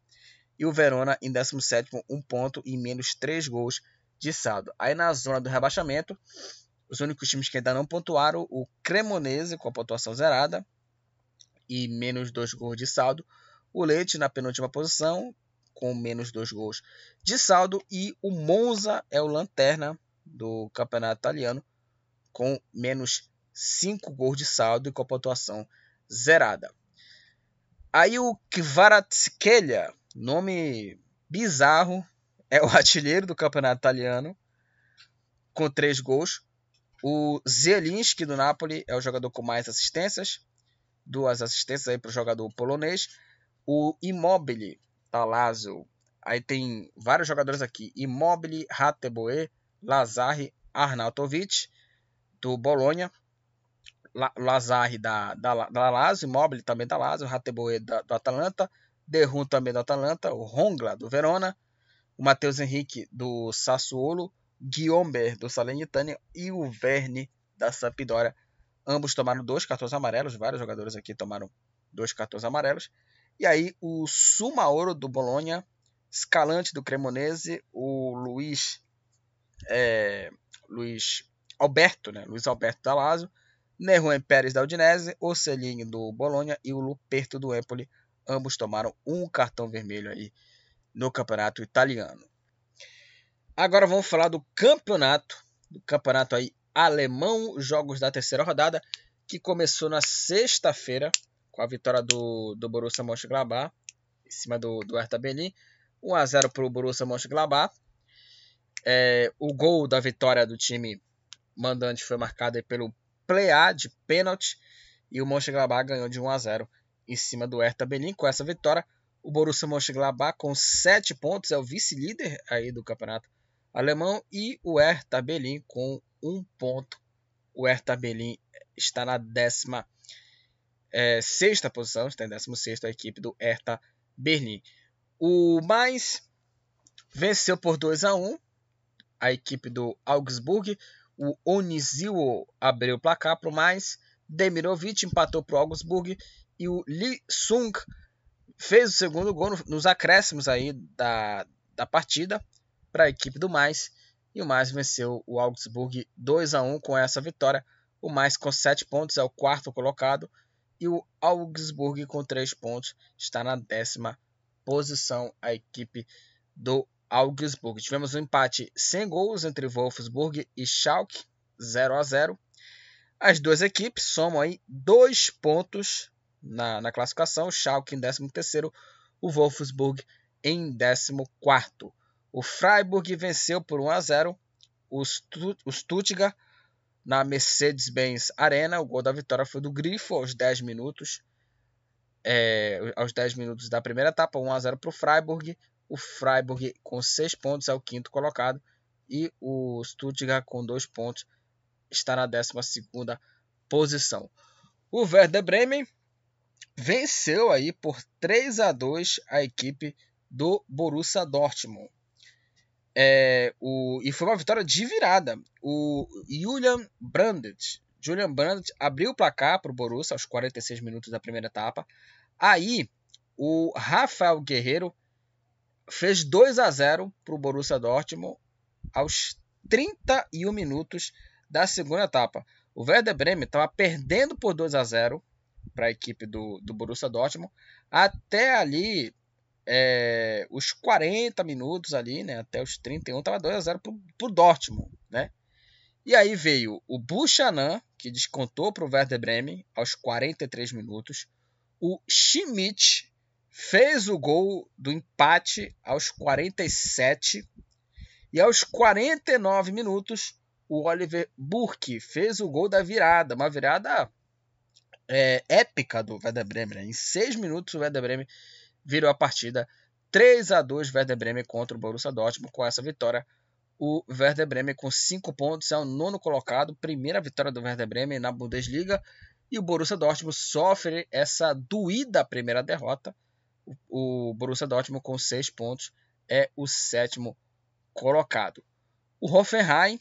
E o Verona em 17 um ponto e menos três gols de saldo. Aí na zona do rebaixamento, os únicos times que ainda não pontuaram, o Cremonese com a pontuação zerada, e menos dois gols de saldo. O Leite na penúltima posição, com menos dois gols de saldo. E o Monza é o lanterna do campeonato italiano, com menos cinco gols de saldo e com a pontuação zerada. Aí o Kvaratskhelia, nome bizarro, é o artilheiro do campeonato italiano, com três gols. O Zielinski do Napoli é o jogador com mais assistências, duas assistências aí para o jogador polonês. O Immobile da Lazio. Aí tem vários jogadores aqui. Immobile, Hateboe, Lazari, Arnautovic do Bolonha. La da, da, da Lazio, Immobile também da Lazio, Hateboe da, do Atalanta, Derrum também do Atalanta, o Rongla do Verona, o Matheus Henrique do Sassuolo, Guillaume do Salernitana e o Verne da Sampdoria Ambos tomaram dois cartões amarelos, vários jogadores aqui tomaram dois cartões amarelos. E aí o Sumaoro do Bolonha, Scalante do Cremonese, o Luiz, é, Luiz Alberto, né? Luiz Alberto da Lazio, Neruen Pérez da Udinese, o Celinho do Bolonha e o Luperto do Empoli. Ambos tomaram um cartão vermelho aí no campeonato italiano. Agora vamos falar do campeonato, do campeonato aí alemão, jogos da terceira rodada, que começou na sexta-feira com a vitória do, do Borussia Mönchengladbach em cima do, do Hertha Berlin. 1 a 0 para o Borussia Mönchengladbach. É, o gol da vitória do time mandante foi marcado pelo Plea de pênalti e o Mönchengladbach ganhou de 1 a 0 em cima do Hertha Berlin. Com essa vitória, o Borussia Mönchengladbach com 7 pontos é o vice-líder aí do campeonato alemão e o Hertha Berlin com um ponto. O Hertha Berlin está na 16 é, sexta posição, está em 16 a equipe do Hertha Berlim. O mais venceu por 2 a 1 a equipe do Augsburg. O Onizio abriu o placar para o mais. Demirovic empatou para o Augsburg. E o Lee Sung fez o segundo gol nos acréscimos aí da, da partida para a equipe do Mais. E o Mais venceu o Augsburg 2 a 1 com essa vitória. O Mais com 7 pontos é o quarto colocado. E o Augsburg com 3 pontos está na décima posição. A equipe do Augsburg. Tivemos um empate sem gols entre Wolfsburg e Schalke, 0 a 0. As duas equipes somam aí dois pontos na, na classificação. Schalke em 13º, o Wolfsburg em 14º. O Freiburg venceu por 1 a 0 o, Stuttgart na Mercedes-Benz Arena. O gol da vitória foi do Grifo aos 10 minutos. É, aos 10 minutos da primeira etapa, 1 a 0 para o Freiburg. O Freiburg com 6 pontos é o quinto colocado. E o Stuttgart com 2 pontos está na 12 posição. O Werder Bremen venceu aí por 3 a 2 a equipe do Borussia Dortmund. É, o, e foi uma vitória de virada. O Julian Brandt, Julian Brandt abriu o placar para o Borussia aos 46 minutos da primeira etapa. Aí o Rafael Guerreiro fez 2 a 0 para o Borussia Dortmund aos 31 minutos da segunda etapa. O Werder Bremen estava perdendo por 2 a 0 para a equipe do, do Borussia Dortmund até ali é, os 40 minutos ali, né, até os 31, estava 2 a 0 para o Dortmund, né? E aí veio o Buchanan, que descontou para o Werder Bremen aos 43 minutos. O Schmidt fez o gol do empate aos 47 e aos 49 minutos o Oliver Burke fez o gol da virada, uma virada é, épica do Werder Bremen. Né? Em seis minutos o Werder Bremen virou a partida 3 a 2 Werder Bremen contra o Borussia Dortmund. Com essa vitória, o Werder Bremen com 5 pontos é o nono colocado, primeira vitória do Werder Bremen na Bundesliga. E o Borussia Dortmund sofre essa doída primeira derrota o Borussia Dortmund com 6 pontos é o sétimo colocado. O Hoffenheim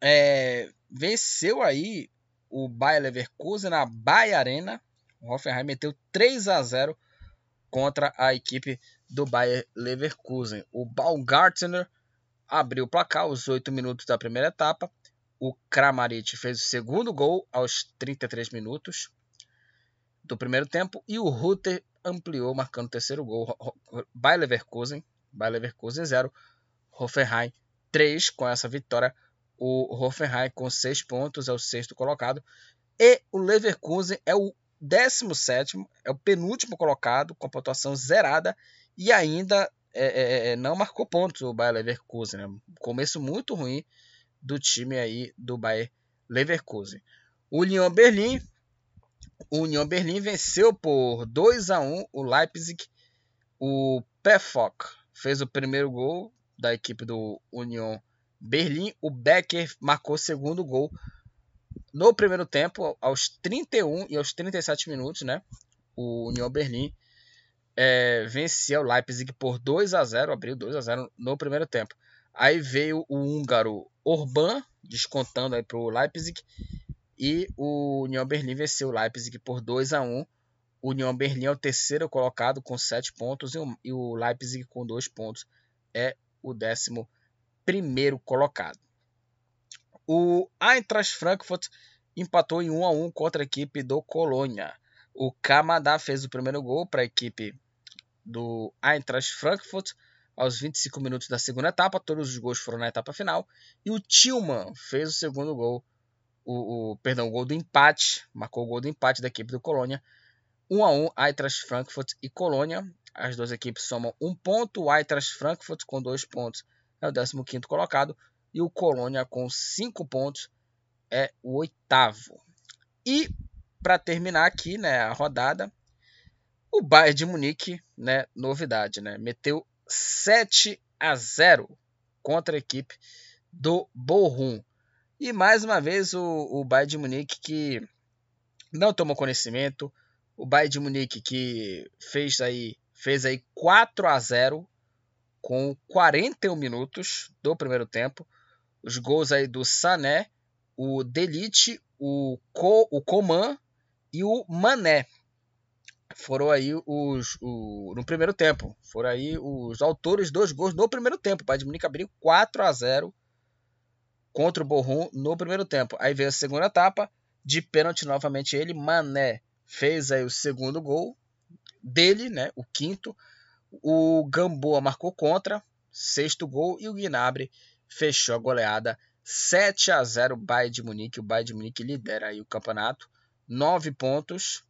é, venceu aí o Bayer Leverkusen na Bayer Arena. O Hoffenheim meteu 3 a 0 contra a equipe do Bayer Leverkusen. O Baumgartner abriu o placar aos 8 minutos da primeira etapa. O Kramaric fez o segundo gol aos 33 minutos do primeiro tempo e o Rutter ampliou, marcando o terceiro gol. Bayer Leverkusen, Bayer Leverkusen 0, Hoffenheim 3. Com essa vitória, o Hoffenheim com 6 pontos é o sexto colocado. E o Leverkusen é o 17, é o penúltimo colocado, com pontuação zerada. E ainda é, é, é, não marcou pontos o Bayer Leverkusen. Né? Começo muito ruim do time aí do Bayer Leverkusen. O Lyon Berlim o Union Berlim venceu por 2 a 1 o Leipzig. O Pefok fez o primeiro gol da equipe do Union Berlim. O Becker marcou o segundo gol no primeiro tempo, aos 31 e aos 37 minutos, né? O Union Berlim é, venceu o Leipzig por 2 a 0, abriu 2 a 0 no primeiro tempo. Aí veio o húngaro Orban descontando aí para o Leipzig e o União Berlim venceu o Leipzig por 2 a 1. O União Berlim é o terceiro colocado com 7 pontos e o Leipzig com 2 pontos é o décimo primeiro colocado. O Eintracht Frankfurt empatou em 1 a 1 contra a equipe do Colônia. O Kamada fez o primeiro gol para a equipe do Eintracht Frankfurt aos 25 minutos da segunda etapa. Todos os gols foram na etapa final. E o Tillman fez o segundo gol o, o, perdão, o gol do empate, marcou o gol do empate da equipe do Colônia. 1 a 1 Eintracht Frankfurt e Colônia. As duas equipes somam um ponto. O Eintracht Frankfurt com dois pontos é o 15 colocado e o Colônia com cinco pontos é o oitavo. E para terminar aqui, né, a rodada, o Bayern de Munique, né, novidade, né, meteu 7 a 0 contra a equipe do Bochum. E mais uma vez o, o Bayern de Munique que não tomou conhecimento. O Bayern de Munique que fez aí, fez aí 4 a 0 com 41 minutos do primeiro tempo. Os gols aí do Sané, o Delite, o, Co, o Coman e o Mané. foram aí os, o, no primeiro tempo. Foram aí os autores dos gols no primeiro tempo. O Bayern de Munique abriu 4 a 0 contra o Borrom no primeiro tempo. Aí veio a segunda etapa, de pênalti novamente ele, Mané fez aí o segundo gol dele, né, o quinto. O Gamboa marcou contra, sexto gol e o Gnabry fechou a goleada 7 a 0 Bayern de Munique. O Bayern de Munique lidera aí o campeonato, 9 pontos,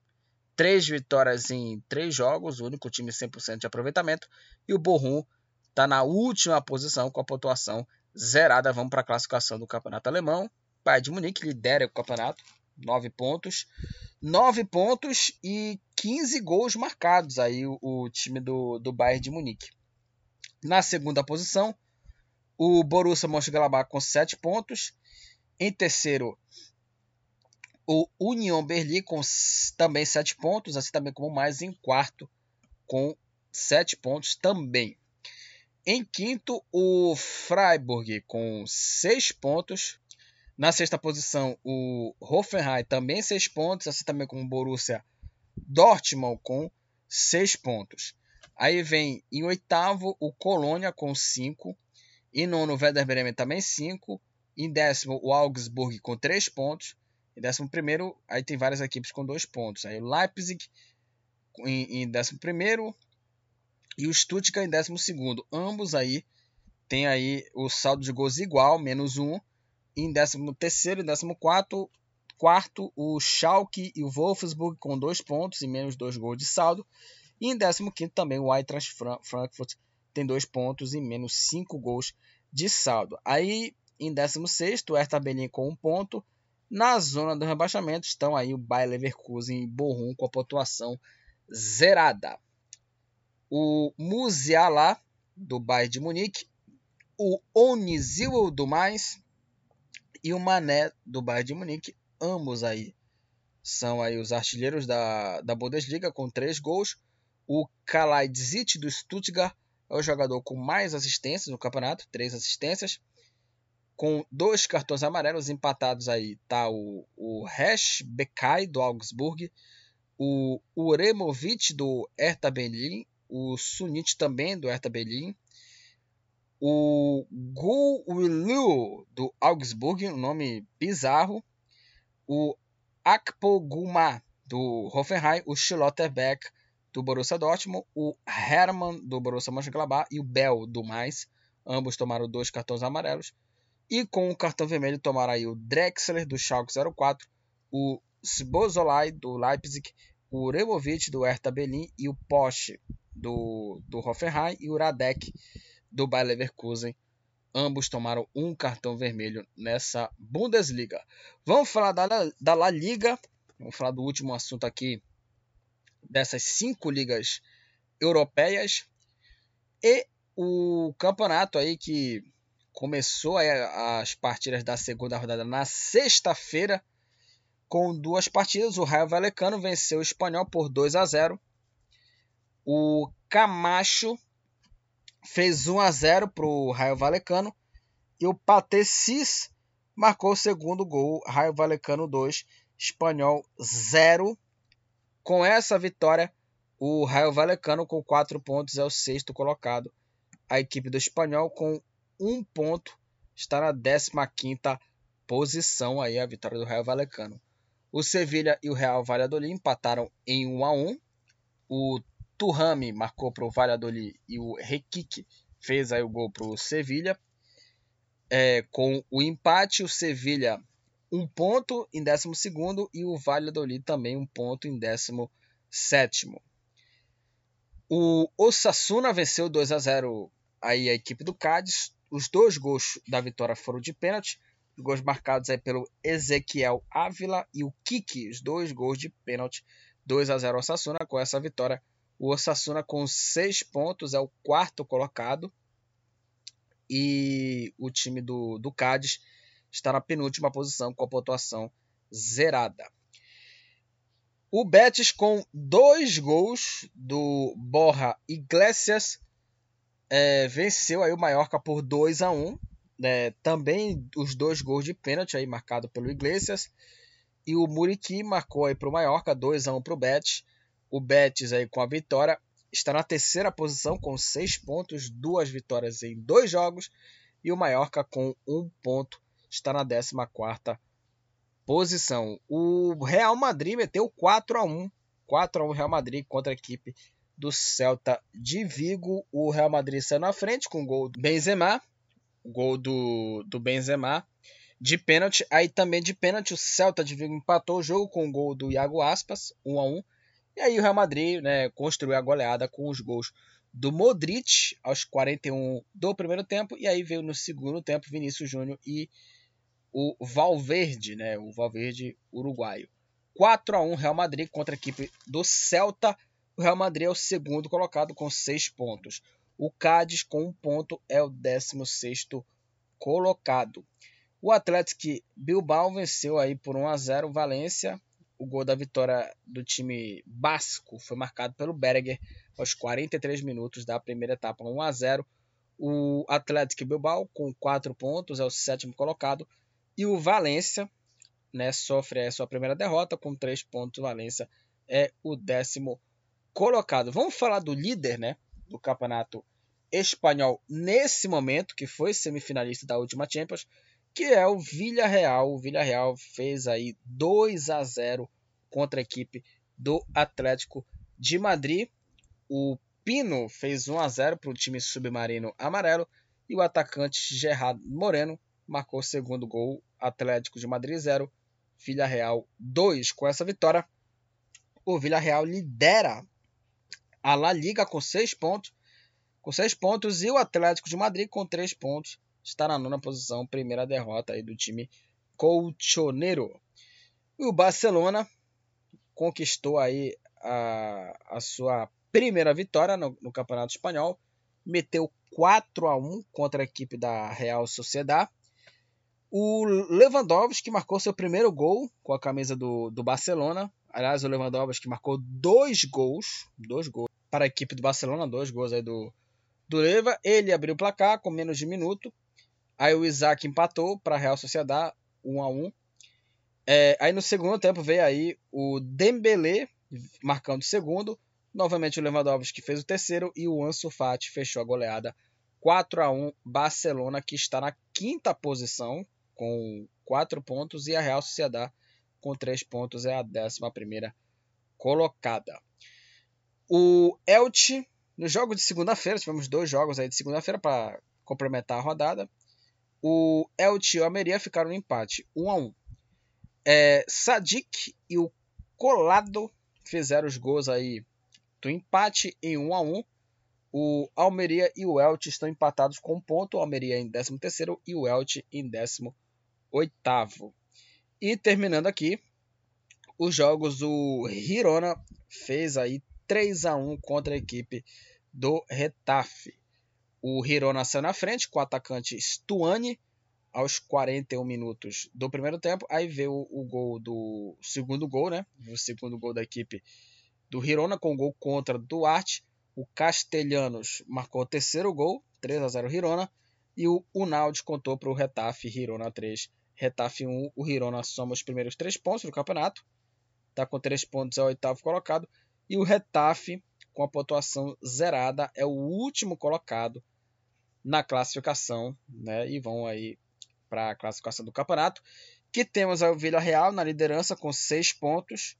três vitórias em três jogos, o único time 100% de aproveitamento. E o Borrom está na última posição com a pontuação zerada. Vamos para a classificação do campeonato alemão. Bayern de Munique lidera o campeonato, 9 pontos. 9 pontos e 15 gols marcados aí o, o time do, do Bayern de Munique. Na segunda posição, o Borussia Mönchengladbach com 7 pontos. Em terceiro, o Union Berlim com também 7 pontos, assim também como mais em quarto com 7 pontos também. Em quinto, o Freiburg com 6 pontos. Na sexta posição, o Hoffenheim também 6 pontos, assim também como o Borussia Dortmund com 6 pontos. Aí vem em oitavo o Colônia com 5. Em nono, o Werder Bremen também 5. Em décimo, o Augsburg com 3 pontos. Em décimo primeiro, aí tem várias equipes com 2 pontos. Aí o Leipzig em, em décimo primeiro, e o Stuttgart em 12 Ambos aí tem aí o saldo de gols igual, menos 1. Em 13 e 14 quarto, o Schalke e o Wolfsburg com 2 pontos e menos 2 gols de saldo. E em 15 também o Eintracht Frankfurt tem 2 pontos e menos 5 gols de saldo. Aí em 16 o Hertha Berlin com 1 um ponto. Na zona do rebaixamento estão aí o Bayer Leverkusen e Bochum com a pontuação zerada o Musiala, do Bayern de Munique, o Onizil do Mais e o Mané, do Bayern de Munique, ambos aí são aí os artilheiros da, da Bundesliga com três gols. O Kalaidzit do Stuttgart é o jogador com mais assistências no campeonato, três assistências. Com dois cartões amarelos empatados aí tá o, o Hesh Bekai do Augsburg, o Uremovic do Hertha Berlin o Sunit também, do Hertha Berlin, o Gu Wilu, do Augsburg, um nome bizarro, o Akpoguma, do Hoffenheim, o Schlotterbeck, do Borussia Dortmund, o Hermann, do Borussia Mönchengladbach e o Bell, do Mais. Ambos tomaram dois cartões amarelos. E com o cartão vermelho tomaram aí o Drexler, do Schalke 04, o Sbozolai, do Leipzig, o Removic, do Hertha Berlin e o Porsche, do, do Hoffenheim e o Radek do Bayer Leverkusen. Ambos tomaram um cartão vermelho nessa Bundesliga. Vamos falar da, da La Liga. Vamos falar do último assunto aqui dessas cinco ligas europeias. E o campeonato aí que começou as partidas da segunda rodada na sexta-feira com duas partidas. O Raio Valecano venceu o Espanhol por 2 a 0 o Camacho fez 1 a 0 para o Raio Valecano e o Patecis marcou o segundo gol, Raio Valecano 2, Espanhol 0. Com essa vitória, o Raio Valecano com 4 pontos é o sexto colocado. A equipe do Espanhol com 1 ponto está na 15ª posição aí a vitória do Raio Valecano. O Sevilha e o Real Valladolid empataram em 1 a 1. O Turrami marcou para o Valladolid e o Requique fez aí o gol para o Sevilha. É, com o empate, o Sevilha um ponto em 12 e o Valladolid também um ponto em 17. O Osasuna venceu 2 a 0 aí a equipe do Cádiz. Os dois gols da vitória foram de pênalti. Os gols marcados aí pelo Ezequiel Ávila e o Kiki. Os dois gols de pênalti. 2 a 0 Osasuna. Com essa vitória, o Osasuna com seis pontos é o quarto colocado. E o time do, do Cádiz está na penúltima posição com a pontuação zerada. O Betis com dois gols do Borja Iglesias é, venceu aí o Mallorca por 2 a 1 né? Também os dois gols de pênalti aí marcado pelo Iglesias. E o Muriqui marcou aí para o Mallorca 2 a 1 para o Betis. O Betis aí com a vitória está na terceira posição com seis pontos, duas vitórias em dois jogos. E o Mallorca com um ponto está na 14 quarta posição. O Real Madrid meteu 4 a 1 4 a 1 Real Madrid contra a equipe do Celta de Vigo. O Real Madrid saiu na frente com o gol do Benzema, gol do, do Benzema de pênalti. Aí também de pênalti o Celta de Vigo empatou o jogo com o gol do Iago Aspas, 1 a 1. E aí o Real Madrid, né, construiu a goleada com os gols do Modric aos 41 do primeiro tempo e aí veio no segundo tempo Vinícius Júnior e o Valverde, né, o Valverde uruguaio. 4 a 1 Real Madrid contra a equipe do Celta. O Real Madrid é o segundo colocado com 6 pontos. O Cádiz com um ponto é o 16 colocado. O Atlético Bilbao venceu aí por 1 a 0 Valência. O gol da vitória do time basco foi marcado pelo Berger aos 43 minutos da primeira etapa, 1 a 0. O Atlético Bilbao com 4 pontos é o sétimo colocado e o Valência né, sofre a sua primeira derrota com três pontos. Valência é o décimo colocado. Vamos falar do líder né, do campeonato espanhol nesse momento, que foi semifinalista da última Champions, que é o Villarreal. O Villarreal fez aí 2 a 0 contra a equipe do Atlético de Madrid. O Pino fez 1 a 0 para o time submarino amarelo e o atacante Gerard Moreno marcou o segundo gol. Atlético de Madrid 0, Villarreal 2. Com essa vitória, o Villarreal lidera a La Liga com 6 pontos, com 6 pontos e o Atlético de Madrid com 3 pontos está na nona posição, primeira derrota aí do time colchoneiro. E o Barcelona conquistou aí a, a sua primeira vitória no, no Campeonato Espanhol, meteu 4 a 1 contra a equipe da Real Sociedad o Lewandowski marcou seu primeiro gol com a camisa do, do Barcelona. Aliás, o Lewandowski marcou dois gols, dois gols para a equipe do Barcelona, dois gols aí do, do Leva. Ele abriu o placar com menos de um minuto. Aí o Isaac empatou para a Real Sociedade, 1 a 1 é, Aí no segundo tempo veio aí o Dembélé marcando o segundo. Novamente o Lewandowski fez o terceiro e o Ansu Fati fechou a goleada 4 a 1 Barcelona que está na quinta posição com 4 pontos e a Real Sociedade com 3 pontos é a 11 colocada. O Elche, no jogo de segunda-feira, tivemos dois jogos aí de segunda-feira para complementar a rodada. O Elche e o Almeria ficaram no empate, 1 a 1. É, Sadik e o Colado fizeram os gols aí do empate em 1 a 1. O Almeria e o Elche estão empatados com um ponto, o Almeria em 13º e o Elche em 18 oitavo. E terminando aqui, os jogos, o Hirona fez aí 3 a 1 contra a equipe do Retafe. O Hirona saiu na frente com o atacante Stuani aos 41 minutos do primeiro tempo. Aí veio o, o gol do segundo gol, né? O segundo gol da equipe do Hirona com o gol contra Duarte. O Castelhanos marcou o terceiro gol, 3 a 0 Hirona. E o Unaldi contou para o Retafe Hirona 3 Retafe 1, o Hirona soma os primeiros três pontos do campeonato. Está com três pontos, é o oitavo colocado. E o Retafe, com a pontuação zerada, é o último colocado na classificação. Né? E vão aí para a classificação do campeonato. Que temos o Vila Real na liderança com seis pontos.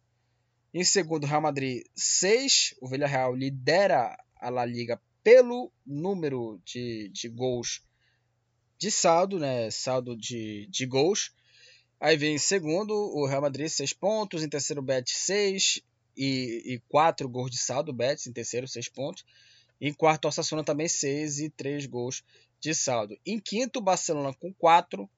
Em segundo, Real Madrid, seis. O Vila Real lidera a La Liga pelo número de, de gols de saldo, né? Saldo de, de gols. Aí vem em segundo o Real Madrid, 6 pontos. Em terceiro, o Betis, 6. E, e 4 gols de saldo, o Betis em terceiro, 6 pontos. Em quarto, o Osasuna também 6 e 3 gols de saldo. Em quinto, o Barcelona com 4.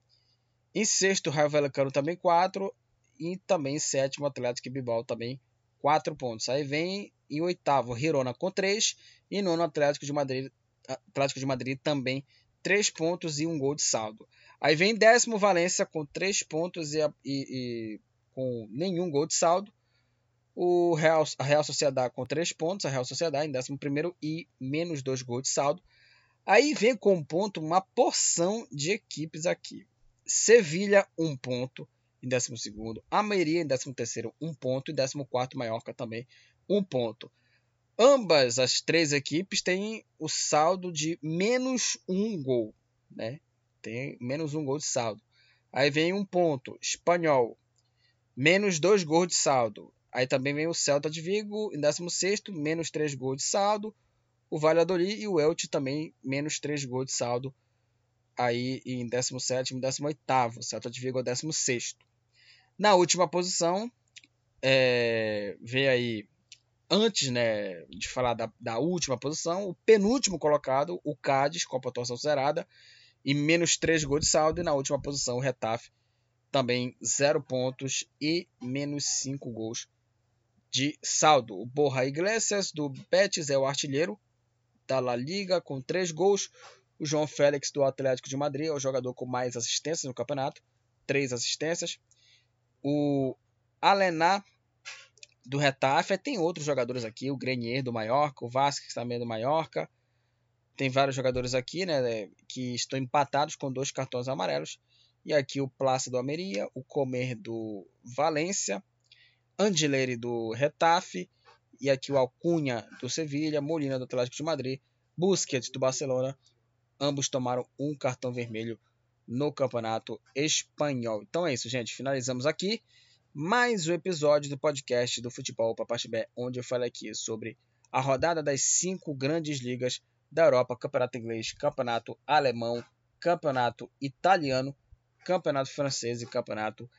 Em sexto, o Raio Vallecano também 4. E também em sétimo, o Atlético Bilbao também 4 pontos. Aí vem em oitavo, Girona com 3. E nono, Atlético de Madrid, Atlético de Madrid também 3 pontos e um gol de saldo. Aí vem décimo Valência com 3 pontos e, e, e, com nenhum gol de saldo. O Real, a Real Sociedade com 3 pontos, a Real Sociedade em décimo primeiro e menos 2 gols de saldo. Aí vem com ponto uma porção de equipes aqui. Sevilha, 1 um ponto em décimo segundo. Almeria em décimo terceiro, 1 um ponto. E décimo quarto, Mallorca também um ponto. Ambas as três equipes têm o saldo de menos um gol, né? Tem menos um gol de saldo. Aí vem um ponto. Espanhol, menos dois gols de saldo. Aí também vem o Celta de Vigo em 16, menos três gols de saldo. O Valladolid e o Elche também, menos três gols de saldo. Aí em 17 e 18. O Celta de Vigo é 16. Na última posição, é, aí antes né, de falar da, da, última posição, o penúltimo colocado, o Cádiz, com a pontuação zerada, e menos 3 gols de saldo. E na última posição, o Retafe, também 0 pontos e menos 5 gols de saldo. O Borja Iglesias, do Betis, é o artilheiro da La Liga, com 3 gols. O João Félix, do Atlético de Madrid, é o jogador com mais assistências no campeonato, 3 assistências. O Alená, do Retafe. Tem outros jogadores aqui, o Grenier do Mallorca, o Vasquez também é do Mallorca. Tem vários jogadores aqui, né, que estão empatados com dois cartões amarelos. E aqui o Plácido do Almeria, o Comer do Valência, Angileri do Retafe e aqui o Alcunha do Sevilha, Molina do Atlético de Madrid, Busquets do Barcelona. Ambos tomaram um cartão vermelho no Campeonato Espanhol. Então é isso, gente. Finalizamos aqui mais um episódio do podcast do Futebol Papachibé, onde eu falo aqui sobre a rodada das cinco grandes ligas da Europa, Campeonato Inglês, Campeonato Alemão, Campeonato Italiano, Campeonato Francês e Campeonato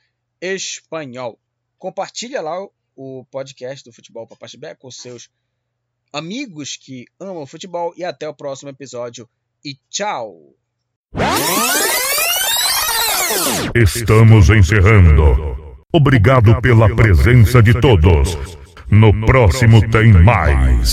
Espanhol. Compartilha lá o podcast do Futebol Papachibé com seus amigos que amam futebol e até o próximo episódio e tchau! Estamos encerrando. Obrigado pela presença de todos. No próximo tem mais.